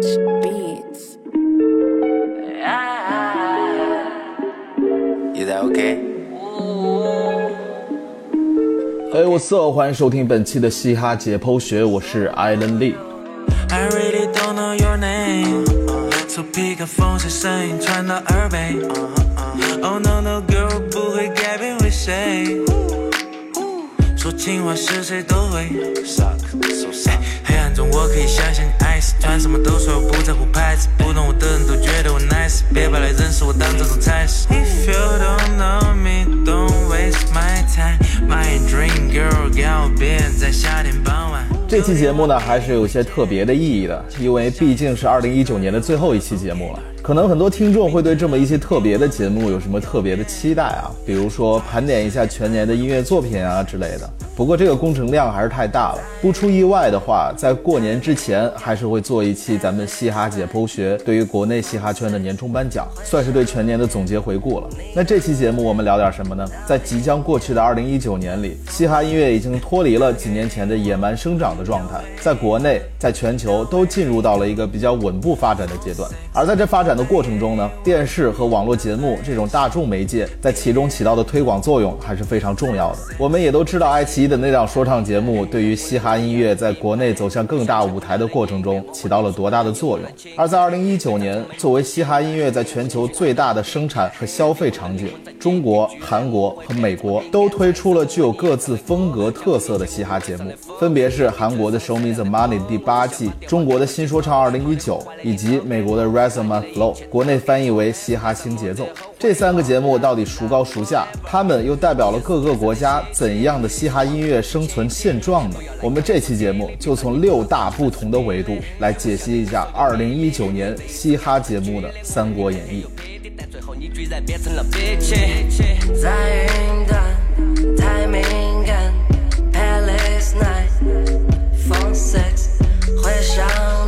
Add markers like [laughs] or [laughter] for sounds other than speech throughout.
Beats. You that okay? 嘿，我色，欢迎收听本期的嘻哈解剖学，我是艾伦利。I really don't know your name，so pick up phone，谁声音传到耳背？Oh no no girl，不会改变为谁？说情话是谁都会。黑暗中我可以相信你爱死，穿什么都说不在乎牌子，不懂我的人都觉得我 nice，别把来认识我当这种菜式。If you don't know me, don't waste my time. My dream girl，告别在夏天傍晚。这期节目呢，还是有些特别的意义的，因为毕竟是二零一九年的最后一期节目了。可能很多听众会对这么一期特别的节目有什么特别的期待啊？比如说盘点一下全年的音乐作品啊之类的。不过这个工程量还是太大了，不出意外的话，在过年之前还是会做一期咱们嘻哈解剖学对于国内嘻哈圈的年终颁奖，算是对全年的总结回顾了。那这期节目我们聊点什么呢？在即将过去的二零一九年里，嘻哈音乐已经脱离了几年前的野蛮生长的状态，在国内、在全球都进入到了一个比较稳步发展的阶段。而在这发展的过程中呢，电视和网络节目这种大众媒介在其中起到的推广作用还是非常重要的。我们也都知道，爱奇艺的那档说唱节目对于嘻哈音乐在国内走向更大舞台的过程中起到了多大的作用。而在2019年，作为嘻哈音乐在全球最大的生产和消费场景，中国、韩国和美国都推出了具有各自风格特色的嘻哈节目，分别是韩国的《Show Me the Money》第八季，中国的新说唱二零一九，以及美国的《Rise on My Flow》，国内翻译为《嘻哈新节奏》。这三个节目到底孰高孰下？他们又代表了各个国家怎样的嘻哈音乐生存现状呢？我们这期节目就从六大不同的维度来解析一下二零一九年嘻哈节目的《三国演义》。在云端太敏感 night, phone sex, recharge.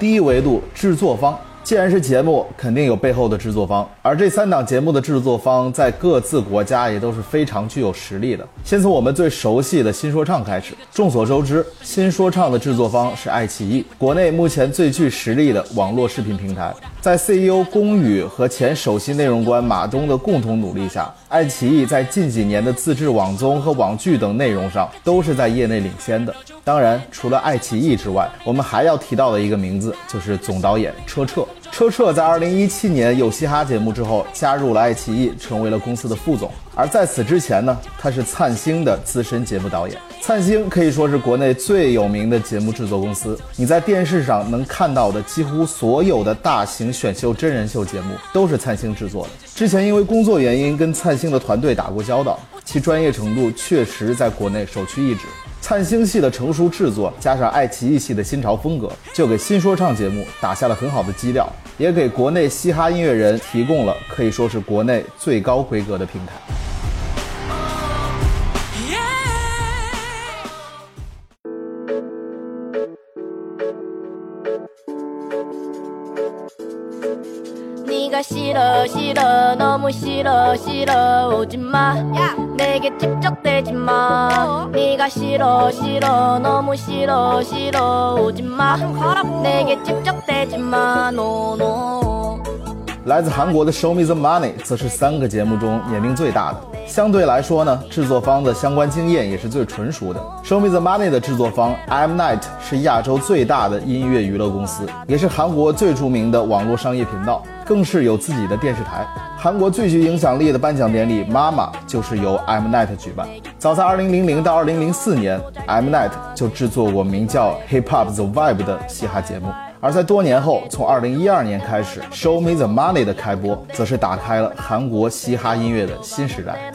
第一维度制作方，既然是节目，肯定有背后的制作方，而这三档节目的制作方在各自国家也都是非常具有实力的。先从我们最熟悉的新说唱开始。众所周知，新说唱的制作方是爱奇艺，国内目前最具实力的网络视频平台。在 CEO 龚宇和前首席内容官马东的共同努力下，爱奇艺在近几年的自制网综和网剧等内容上都是在业内领先的。当然，除了爱奇艺之外，我们还要提到的一个名字就是总导演车澈。车澈在2017年有嘻哈节目之后，加入了爱奇艺，成为了公司的副总。而在此之前呢，他是灿星的资深节目导演。灿星可以说是国内最有名的节目制作公司，你在电视上能看到的几乎所有的大型选秀真人秀节目都是灿星制作的。之前因为工作原因跟灿星的团队打过交道，其专业程度确实在国内首屈一指。灿星系的成熟制作，加上爱奇艺系的新潮风格，就给新说唱节目打下了很好的基调，也给国内嘻哈音乐人提供了可以说是国内最高规格的平台。싫어 싫어 너무 싫어 싫어 오지마 내게 집적대지 마 네가 싫어 싫어 너무 싫어 싫어 오지마 내게 집적대지 마 no no 来自韩国的《Show Me the Money》则是三个节目中年龄最大的。相对来说呢，制作方的相关经验也是最纯熟的。《Show Me the Money》的制作方 M Night 是亚洲最大的音乐娱乐公司，也是韩国最着名的网络商业频道， 更是有自己的电视台。韩国最具影响力的颁奖典礼《妈妈》就是由 M Night 举办。早在2000到2004年，M Night 就制作过名叫《Hip Hop the Vibe》的嘻哈节目。而在多年后，从2012年开始，《Show Me the Money》的开播，则是打开了韩国嘻哈音乐的新时代。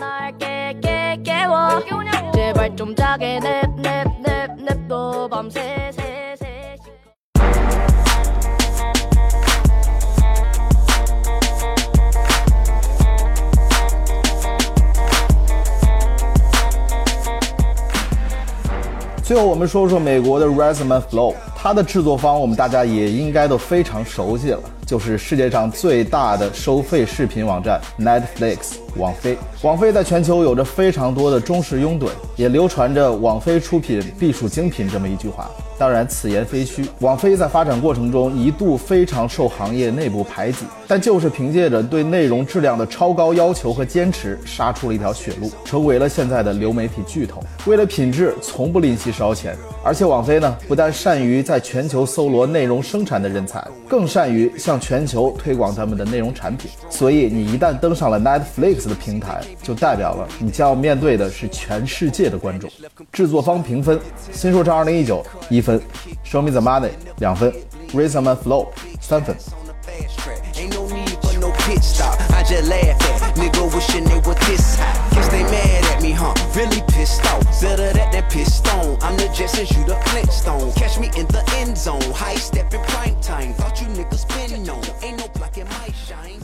最后我们说说美国的 Rise and Flow，它的制作方我们大家也应该都非常熟悉了，就是世界上最大的收费视频网站 Netflix。网飞，网飞在全球有着非常多的忠实拥趸，也流传着网飞出品必属精品这么一句话。当然，此言非虚。网飞在发展过程中一度非常受行业内部排挤，但就是凭借着对内容质量的超高要求和坚持，杀出了一条血路，成为了现在的流媒体巨头。为了品质，从不吝惜烧钱。而且网飞呢，不但善于在全球搜罗内容生产的人才，更善于向全球推广他们的内容产品。所以，你一旦登上了 Netflix。的平台就代表了你将要面对的是全世界的观众。制作方评分：新说唱2019》一分，Show Me the Money 两分，Rhythm and Flow 三分。Pit stop. I just laugh at nigga wishing they were this high. Guess they mad at me, huh? Really pissed off. Better that that piston. I'm the Jetsons, you the Flintstone. Catch me in the end zone. High step in prime time. Thought you niggas been known. Ain't no block in my shine.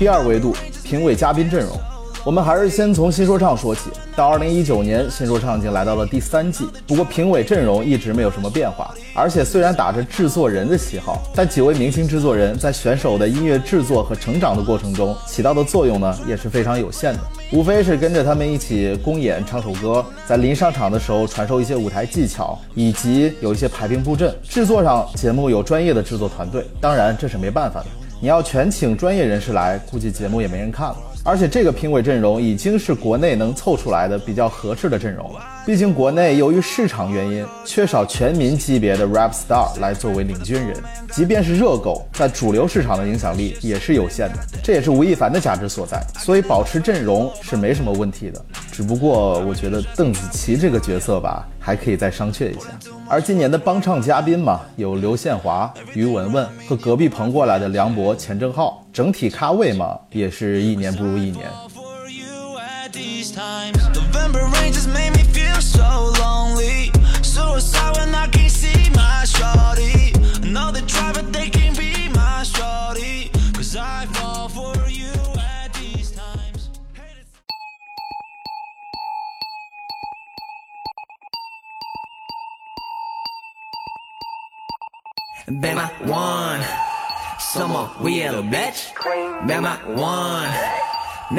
第二维度，评委嘉宾阵容。我们还是先从新说唱说起。到二零一九年，新说唱已经来到了第三季，不过评委阵容一直没有什么变化。而且虽然打着制作人的旗号，但几位明星制作人在选手的音乐制作和成长的过程中起到的作用呢，也是非常有限的。无非是跟着他们一起公演、唱首歌，在临上场的时候传授一些舞台技巧，以及有一些排兵布阵。制作上，节目有专业的制作团队，当然这是没办法的。你要全请专业人士来，估计节目也没人看了。而且这个评委阵容已经是国内能凑出来的比较合适的阵容了。毕竟国内由于市场原因，缺少全民级别的 rap star 来作为领军人。即便是热狗，在主流市场的影响力也是有限的。这也是吴亦凡的价值所在。所以保持阵容是没什么问题的。只不过我觉得邓紫棋这个角色吧，还可以再商榷一下。而今年的帮唱嘉宾嘛，有刘宪华、于文文和隔壁棚过来的梁博、钱正浩，整体咖位嘛，也是一年不如一年。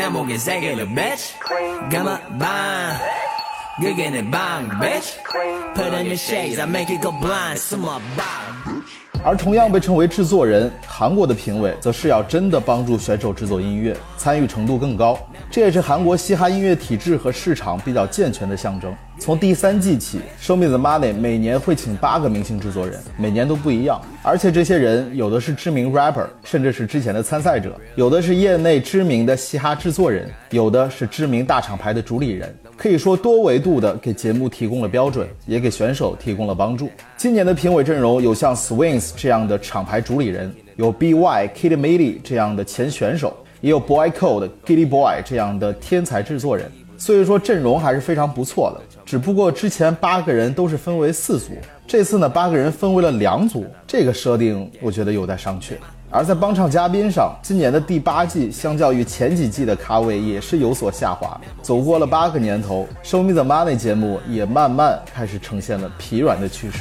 내 목에 세계를 bitch. 가마 반. You're getting bang, bitch. Put on your shades, I make it go blind. Some more bang. 而同样被称为制作人，韩国的评委则是要真的帮助选手制作音乐，参与程度更高。这也是韩国嘻哈音乐体制和市场比较健全的象征。 从第三季起，Show Me the Money 每年会请八个明星制作人，每年都不一样。而且这些人有的是知名 rapper，甚至是之前的参赛者；有的是业内知名的嘻哈制作人；有的是知名大厂牌的主理人。可以说多维度的给节目提供了标准，也给选手提供了帮助。今年的评委阵容有像 Swings 这样的厂牌主理人，有 BY、Kidmili 这样的前选手，也有 Boy Code、Giddy Boy 这样的天才制作人。所以说阵容还是非常不错的。只不过之前八个人都是分为四组，这次呢八个人分为了两组，这个设定我觉得有待商榷。而在帮唱嘉宾上，今年的第八季相较于前几季的咖位也是有所下滑。走过了八个年头，《Show Me the Money》节目也慢慢开始呈现了疲软的趋势。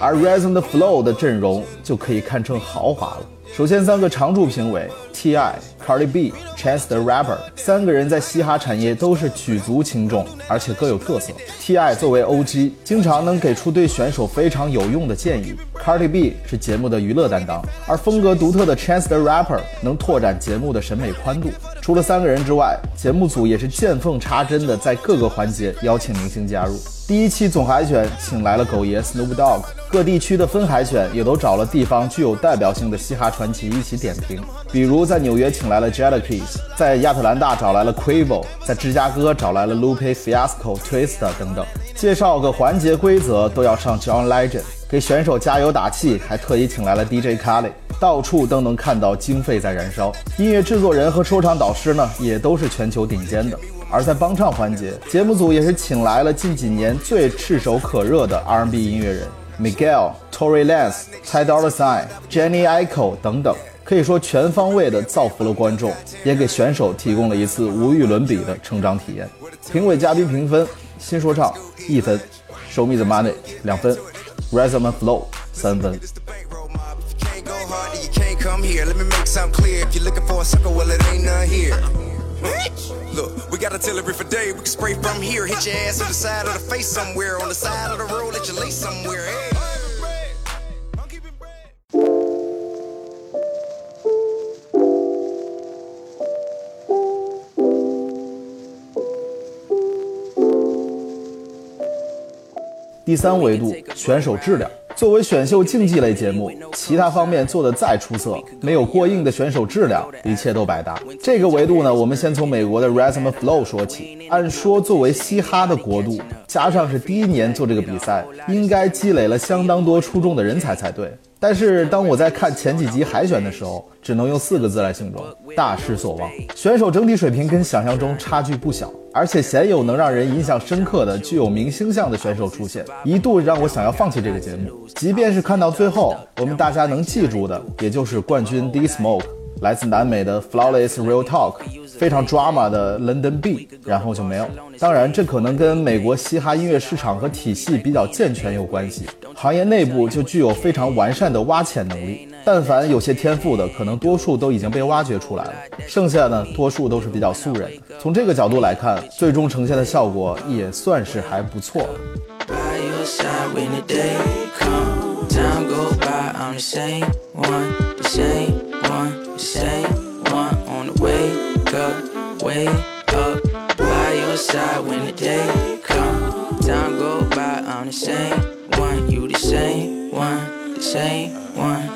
而 resent Flow 的阵容就可以堪称豪华了。首先，三个常驻评委 T.I、Cardi B、Chance the Rapper 三个人在嘻哈产业都是举足轻重，而且各有特色。T.I 作为 O.G，经常能给出对选手非常有用的建议。Cardi B 是节目的娱乐担当，而风格独特的 Chance the Rapper 能拓展节目的审美宽度。除了三个人之外，节目组也是见缝插针的在各个环节邀请明星加入。第一期总海选请来了狗爷 Snoop Dogg。各地区的分海选也都找了地方具有代表性的嘻哈传奇一起点评，比如在纽约请来了 Jelly Kiss，在亚特兰大找来了 Quavo，在芝加哥找来了 Lupe Fiasco、Twista 等等。介绍个环节规则都要上 John Legend，给选手加油打气，还特意请来了 DJ Khaled，到处都能看到经费在燃烧。音乐制作人和说唱导师呢，也都是全球顶尖的。而在帮唱环节，节目组也是请来了近几年最炙手可热的 R&B 音乐人 Miguel、Tory Lanez、Ty Dolla Sign、Jenny Aiko 等等，可以说全方位的造福了观众，也给选手提供了一次无与伦比的成长体验。评委嘉宾评分：新说唱一分，Show Me the Money 两分，Rhythm and Flow 三分。Can't go hard, then you can't come here. Let me make something clear. If you're looking for a sucker, well, it ain't none here. Look, we got artillery for day. We can spray from here, hit your ass on the side of the face somewhere, on the side of the road, let you lay somewhere. Hey. I'm keeping bread. 第三维度，选手质量。 [laughs] 作为选秀竞技类节目，其他方面做得再出色，没有过硬的选手质量，一切都白搭。这个维度呢，我们先从美国的 Rhythm Flow 说起。按说，作为嘻哈的国度，加上是第一年做这个比赛，应该积累了相当多出众的人才才对。但是当我在看前几集海选的时候，只能用四个字来形容：大失所望。选手整体水平跟想象中差距不小，而且鲜有能让人印象深刻的、具有明星相的选手出现，一度让我想要放弃这个节目。即便是看到最后，我们大家能记住的，也就是冠军 D Smoke，来自南美的 Flawless Real Talk。非常 drama 的 London B，然后就没有。当然，这可能跟美国嘻哈音乐市场和体系比较健全有关系，行业内部就具有非常完善的挖潜能力。但凡有些天赋的，可能多数都已经被挖掘出来了，剩下的多数都是比较素人。从这个角度来看，最终呈现的效果也算是还不错。Same one, same one, same one on the way. By your side when the day come. Time go by, I'm the same one, the same one, the same one on the wake up, wake up. By your side when the day come. Time go by, I'm the same one, you the same one, the same one.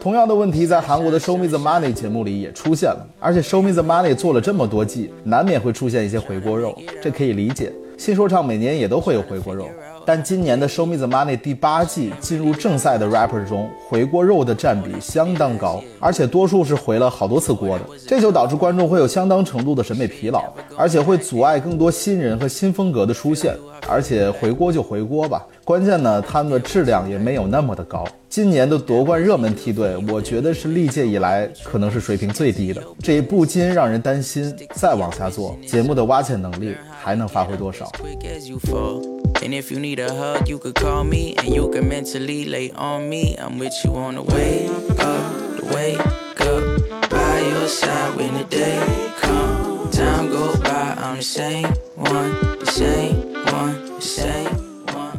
同样的问题在韩国的《Show Me the Money》节目里也出现了，而且《Show Me the Money》做了这么多季，难免会出现一些回锅肉，这可以理解。新说唱每年也都会有回锅肉，但今年的《Show Me the Money》第八季进入正赛的 rapper 中，回锅肉的占比相当高，而且多数是回了好多次锅的，这就导致观众会有相当程度的审美疲劳，而且会阻碍更多新人和新风格的出现。而且回锅就回锅吧，关键呢，他们的质量也没有那么的高。今年的夺冠热门梯队，我觉得是历届以来可能是水平最低的，这不禁让人担心，再往下做，节目的挖潜能力还能发挥多少？ quick as you fall. And if you need a hug, you could call me, and you can mentally lay on me. I'm with you on the way up, the wake up, by your side when the day come. Time go by, I'm the same one, the same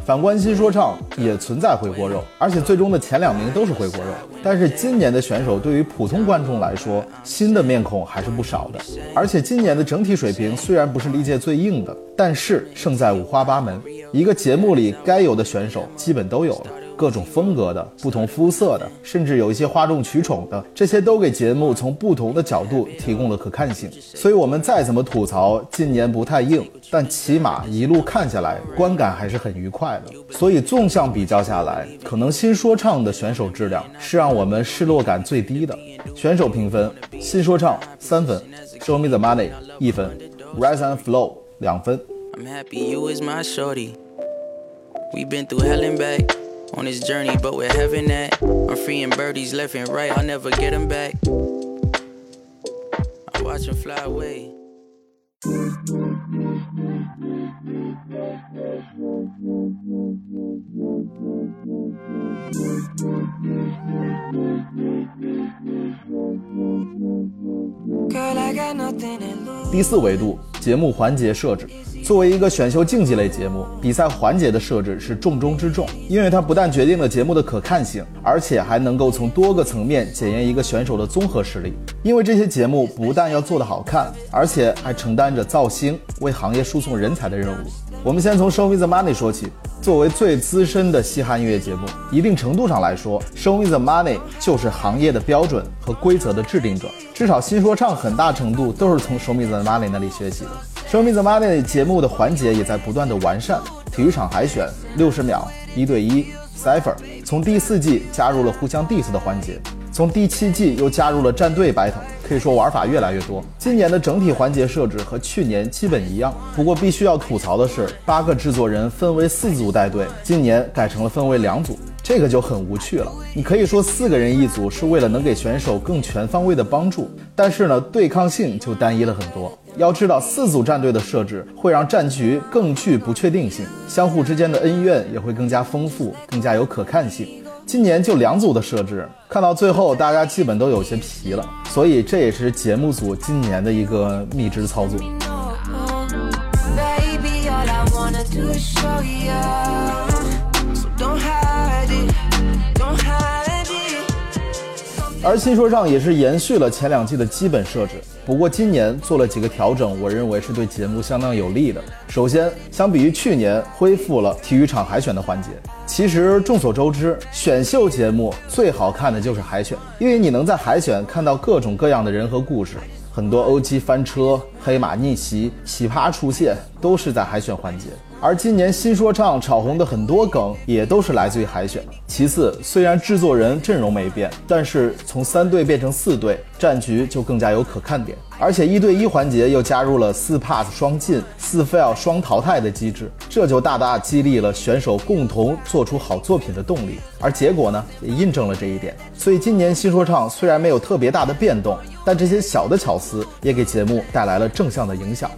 反观新说唱也存在回锅肉，而且最终的前两名都是回锅肉。但是今年的选手对于普通观众来说，新的面孔还是不少的。而且今年的整体水平虽然不是历届最硬的，但是胜在五花八门。一个节目里该有的选手基本都有了。各种风格的、不同肤色的，甚至有一些哗众取宠的，这些都给节目从不同的角度提供了可看性。所以，我们再怎么吐槽近年不太硬，但起码一路看下来，观感还是很愉快的。所以，纵向比较下来，可能新说唱的选手质量是让我们失落感最低的。选手评分：新说唱三分，Show Me the Money 一分，Rise and Flow 两分。I'm happy you is my shorty. We've been through hell and back on this journey, but we're having that. I'm freeing birdies left and right, I'll never get them back. I watch them fly away. 第四维度，节目环节设置。 作为一个选秀竞技类节目，比赛环节的设置是重中之重，因为它不但决定了节目的可看性，而且还能够从多个层面检验一个选手的综合实力。因为这些节目不但要做得好看，而且还承担着造星、为行业输送人才的任务。我们先从《Show Me the Money》说起。作为最资深的嘻哈音乐节目，一定程度上来说，《Show Me the Money》就是行业的标准和规则的制定者。至少新说唱很大程度都是从《Show Me the Money》那里学习的。《Show Me the Money》节目的环节也在不断的完善，体育场海选、六十秒、一对一、Cipher，从第四季加入了互相 diss 的环节。从第七季又加入了战队 battle，可以说玩法越来越多。今年的整体环节设置和去年基本一样，不过必须要吐槽的是，八个制作人分为四组带队，今年改成了分为两组，这个就很无趣了。你可以说四个人一组是为了能给选手更全方位的帮助，但是呢，对抗性就单一了很多。要知道，四组战队的设置会让战局更具不确定性，相互之间的恩怨也会更加丰富，更加有可看性。今年就两组的设置，看到最后大家基本都有些疲了，所以这也是节目组今年的一个秘制操作。而新说唱也是延续了前两季的基本设置，不过今年做了几个调整，我认为是对节目相当有利的。首先，相比于去年，恢复了体育场海选的环节。其实众所周知，选秀节目最好看的就是海选，因为你能在海选看到各种各样的人和故事，很多 OG 翻车、黑马逆袭、奇葩出现，都是在海选环节。而今年新说唱炒红的很多梗也都是来自于海选。其次，虽然制作人阵容没变，但是从三队变成四队，战局就更加有可看点。而且一对一环节又加入了四 pass 双进、四 fail 双淘汰的机制，这就大大激励了选手共同做出好作品的动力。而结果呢，也印证了这一点。所以今年新说唱虽然没有特别大的变动，但这些小的巧思也给节目带来了正向的影响。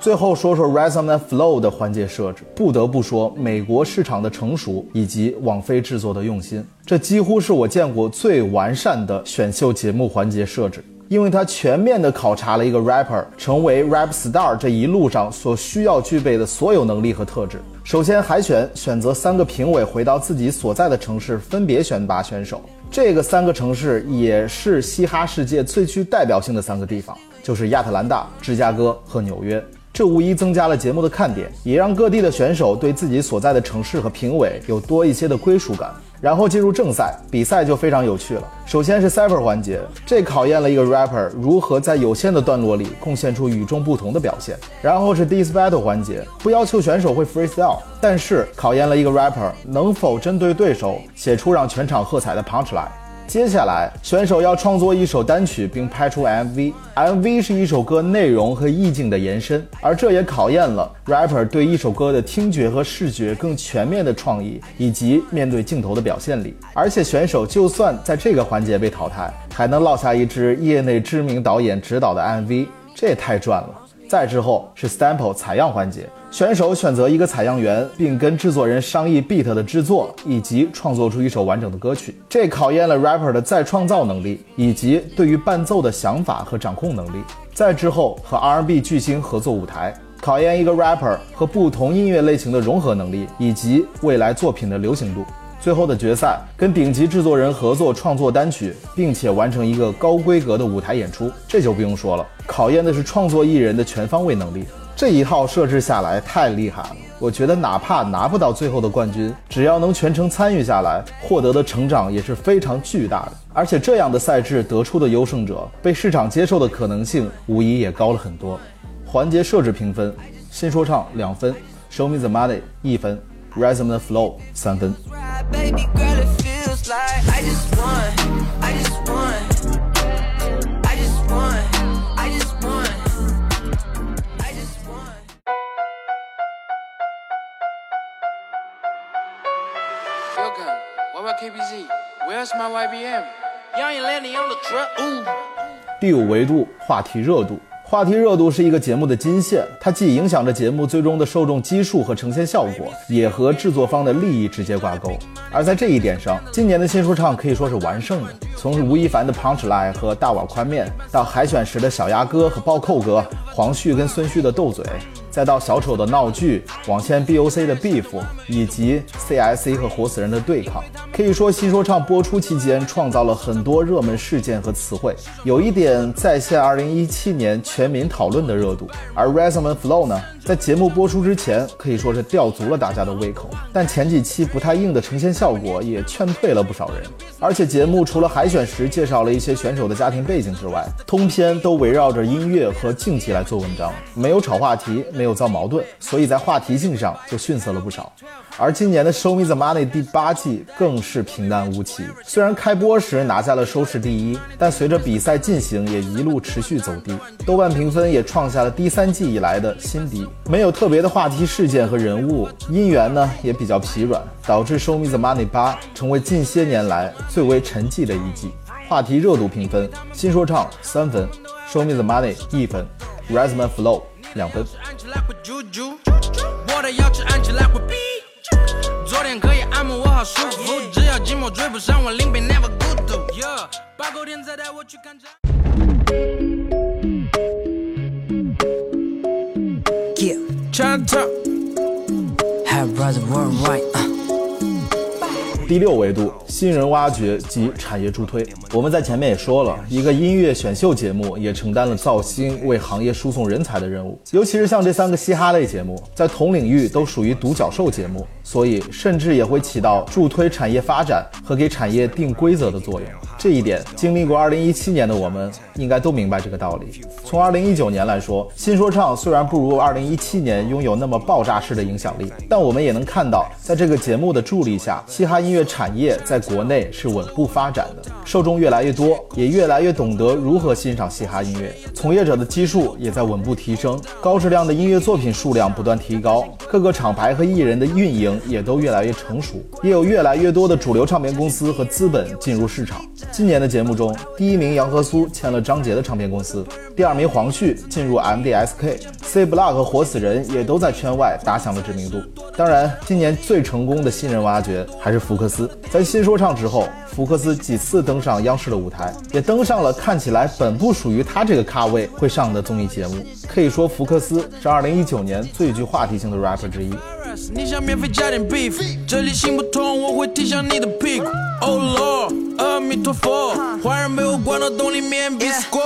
最后说说 Rhythm and Flow 的环节设置，不得不说美国市场的成熟以及网飞制作的用心，这几乎是我见过最完善的选秀节目环节设置，因为它全面的考察了一个 rapper 成为 rap star 这一路上所需要具备的所有能力和特质。首先海选选择三个评委回到自己所在的城市，分别选拔选手。这个三个城市也是嘻哈世界最具代表性的三个地方，就是亚特兰大、芝加哥和纽约。这无疑增加了节目的看点，也让各地的选手对自己所在的城市和评委有多一些的归属感。然后进入正赛，比赛就非常有趣了。首先是 Cipher 环节，这考验了一个 rapper 如何在有限的段落里贡献出与众不同的表现。然后是 Diss Battle 环节，不要求选手会 freestyle，但是考验了一个 rapper 能否针对对手写出让全场喝彩的 punchline。接下来，选手要创作一首单曲并拍出 MV。MV 是一首歌内容和意境的延伸，而这也考验了 rapper 对一首歌的听觉和视觉更全面的创意，以及面对镜头的表现力。而且，选手就算在这个环节被淘汰，还能落下一支业内知名导演指导的 MV，这也太赚了。再之后是 sample 采样环节。选手选择一个采样员，并跟制作人商议 beat 的制作，以及创作出一首完整的歌曲。这考验了 rapper 的再创造能力，以及对于伴奏的想法和掌控能力。再之后和 R&B 巨星合作舞台，考验一个 rapper 和不同音乐类型的融合能力，以及未来作品的流行度。最后的决赛，跟顶级制作人合作创作单曲，并且完成一个高规格的舞台演出，这就不用说了，考验的是创作艺人的全方位能力。这一套设置下来太厉害了，我觉得哪怕拿不到最后的冠军，只要能全程参与下来，获得的成长也是非常巨大的。而且这样的赛制得出的优胜者，被市场接受的可能性无疑也高了很多。环节设置评分：新说唱两分，Show Me the Money 一分，Rhythm and Flow 三分。第五维度，话题热度。话题热度是一个节目的金线，它既影响着节目最终的受众基数和呈现效果，也和制作方的利益直接挂钩。而在这一点上，今年的新说唱可以说是完胜的。从吴亦凡的 Punchline 和大碗宽面，到海选时的小鸭哥和暴扣哥，黄旭跟孙旭的斗嘴，再到小丑的闹剧，网签 BOC 的 beef，以及 C I C 和活死人的对抗，可以说新说唱播出期间创造了很多热门事件和词汇，有一点再现2017年全民讨论的热度。而 reson Flow 呢，在节目播出之前可以说是吊足了大家的胃口，但前几期不太硬的呈现效果也劝退了不少人。而且节目除了海选时介绍了一些选手的家庭背景之外，通篇都围绕着音乐和竞技来做文章，没有炒话题，没有造矛盾，所以在话题性上就逊色了不少。而今年的《Show Me the Money》第八季更是平淡无奇，虽然开播时拿下了收视第一，但随着比赛进行也一路持续走低，豆瓣评分也创下了第三季以来的新低，没有特别的话题事件和人物，音源呢也比较疲软，导致《Show Me the Money》八成为近些年来最为沉寂的一季。话题热度评分：新说唱三分，《Show Me the Money》一分，《Rhythm and Flow》两分。安起来会啾啾，我的要求按起来会哔。昨天可以按摩，我好舒服。只要寂寞追不上我，临别 never 孤独。Yeah，八狗天再带我去看展。Yeah, Chinatown， have brother worldwide. Uh. 第六维度， 新人挖掘及产业助推。我们在前面也说了，一个音乐选秀节目也承担了造星、为行业输送人才的任务。尤其是像这三个嘻哈类节目，在同领域都属于独角兽节目，所以甚至也会起到助推产业发展和给产业定规则的作用。这一点，经历过2017年的我们应该都明白这个道理。从2019年来说，新说唱虽然不如2017年拥有那么爆炸式的影响力，但我们也能看到，在这个节目的助力下，嘻哈音乐产业在国内是稳步发展的，受众越来越多，也越来越懂得如何欣赏嘻哈音乐，从业者的基数也在稳步提升，高质量的音乐作品数量不断提高，各个厂牌和艺人的运营也都越来越成熟，也有越来越多的主流唱片公司和资本进入市场。今年的节目中，第一名杨和苏签了张杰的唱片公司，第二名黄旭进入 MDSK，C Block 和活死人也都在圈外打响了知名度。当然，今年最成功的新人挖掘还是福克斯。在新说说唱之后，福克斯几次登上央视的舞台，也登上了看起来本不属于他这个咖位会上的综艺节目。可以说，福克斯是2019年最具话题性的 rapper 之一。你想免费加点 beef，这里行不通，我会踢向你的屁股。Oh Lord，阿弥陀佛，坏人被我关到洞里面必死过。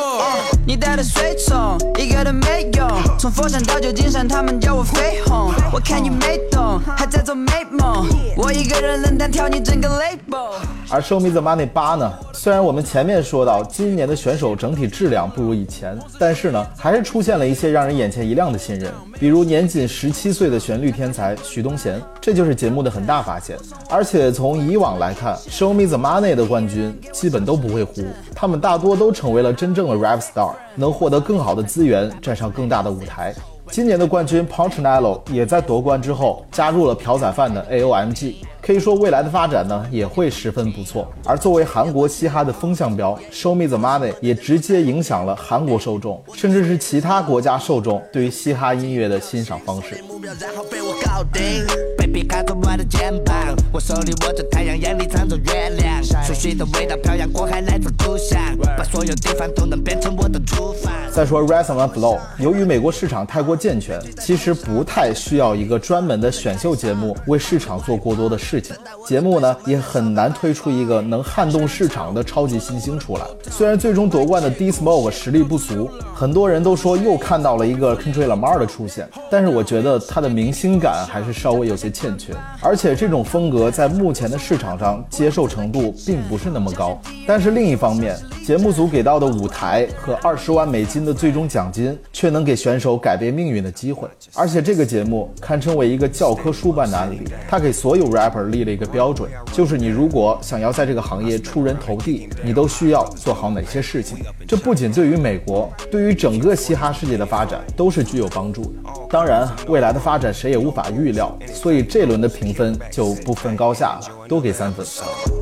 你带的随从一个都没用，从佛山到旧金山，他们叫我飞鸿。我看你没懂，还在做美梦。我一个人能单挑你整个 label。而 Show Me the Money 八呢？虽然我们前面说到今年的选手整体质量不如以前，但是呢，还是出现了一些让人眼前一亮的新人，比如年仅十七岁的旋律天才徐东贤，这就是节目的很大发现。而且从以往来看，Show Me the Money 的冠军基本都不会糊，他们大多都成为了真正的 rap star，能获得更好的资源，站上更大的舞台。今年的冠军 Punchnello 也在夺冠之后加入了朴宰范的 AOMG，可以说未来的发展呢也会十分不错。而作为韩国嘻哈的风向标，Show Me the Money 也直接影响了韩国受众，甚至是其他国家受众对于嘻哈音乐的欣赏方式。目标，然后被我搞定。Baby 靠着我的肩膀，我手里握着太阳，眼里藏着月亮，熟悉的味道漂洋过海来自故乡，把所有地方都能变成我的厨房。再说 Rhythm and Flow，由于美国市场太过健全，其实不太需要一个专门的选秀节目为市场做过多的事情。节目呢也很难推出一个能撼动市场的超级新星出来。虽然最终夺冠的 D Smoke 实力不俗，很多人都说又看到了一个 Country Lamar 的出现，但是我觉得他的明星感还是稍微有些欠缺，而且这种风格在目前的市场上接受程度并不是那么高。但是另一方面，节目组给到的舞台和二十万美金的最终奖金，却能给选手改变命运的机会。而且这个节目堪称为一个教科书般的案例，它给所有 rapper 立了一个标准，就是你如果想要在这个行业出人头地，你都需要做好哪些事情。这不仅对于美国，对于整个嘻哈世界的发展都是具有帮助的。当然，未来的发展谁也无法预料，所以轮的评分就不分高下了，都给三分。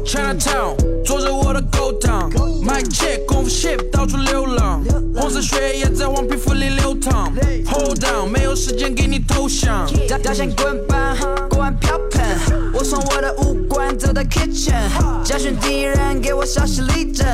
Chinatown，坐着我的狗当 check，功夫 ship 到处流浪，黄色血液在黄皮肤里流淌。Hold down，没有时间给你投降。滚板，锅碗瓢盆。我从我的武馆走到 kitchen，教训敌人，给我稍息立正，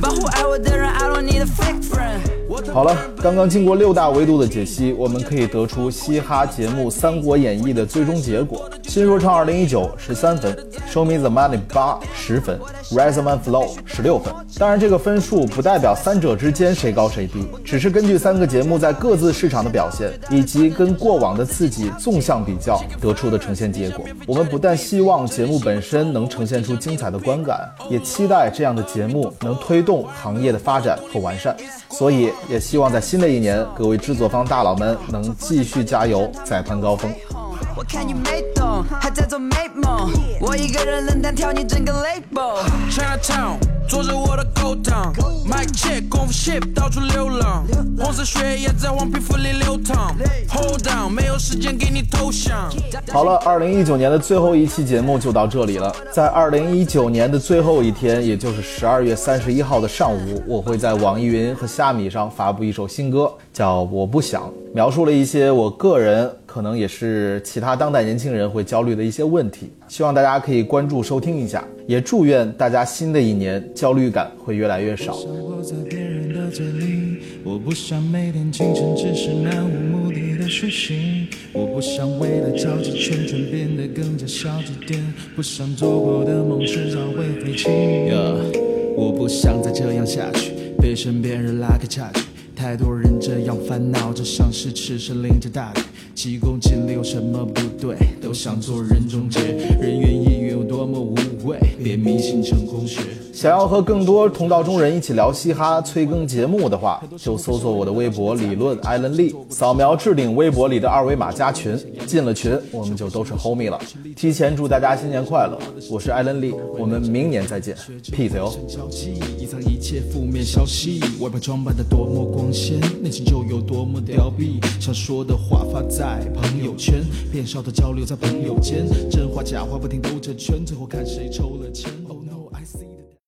保护爱我的人。I don't need a fake friend。好了，刚刚经过六大维度的解析，我们可以得出嘻哈节目《三国演义》的最终结果：新说唱二零一九十三分，Show Me the Money 八十分，Rise and Flow 十六分。当然，这个分数不代表三者之间谁高谁低，只是根据三个节目在各自市场的表现，以及跟过往的自己纵向比较得出的呈现结果。我们不但希望节目本身能呈现出精彩的观感，也期待这样的节目能推动行业的发展和完善。所以，希望在新的一年，各位制作方大佬们能继续加油，再攀高峰。我看你没懂，还在做美梦。我一个人挑你整个 label。Chinatown，做着我的勾当，Mic check，功夫 ship 到处流浪，红色血液在黄皮肤里流淌。Hold down，没有时间给你投降。好了，二零一九年的最后一期节目就到这里了。在二零一九年的最后一天，也就是十二月三十一号的上午，我会在网易云和虾米上发布一首新歌，叫《我不想》，描述了一些我个人，可能也是其他当代年轻人会焦虑的一些问题。希望大家可以关注收听一下，也祝愿大家新的一年焦虑感会越来越少。活在别人的嘴里，我不想每天清晨只是漫无目的的学习，我不想为了交际圈圈变得更加消极点，不想做过的梦迟早会废弃。Yeah，我不想再这样下去，被身边人拉开差距。太多人这样烦恼就，像是赤身淋着大雨，急功近利有什么不对？都想做人中杰，人云亦云有多么无畏？别迷信成功学。想要和更多同道中人一起聊嘻哈、催更节目的话，就搜索我的微博“理论艾伦利”，扫描置顶微博里的二维码加群。进了群，我们就都是 homie 了。提前祝大家新年快乐！我是艾伦利，我们明年再见，peace 哟。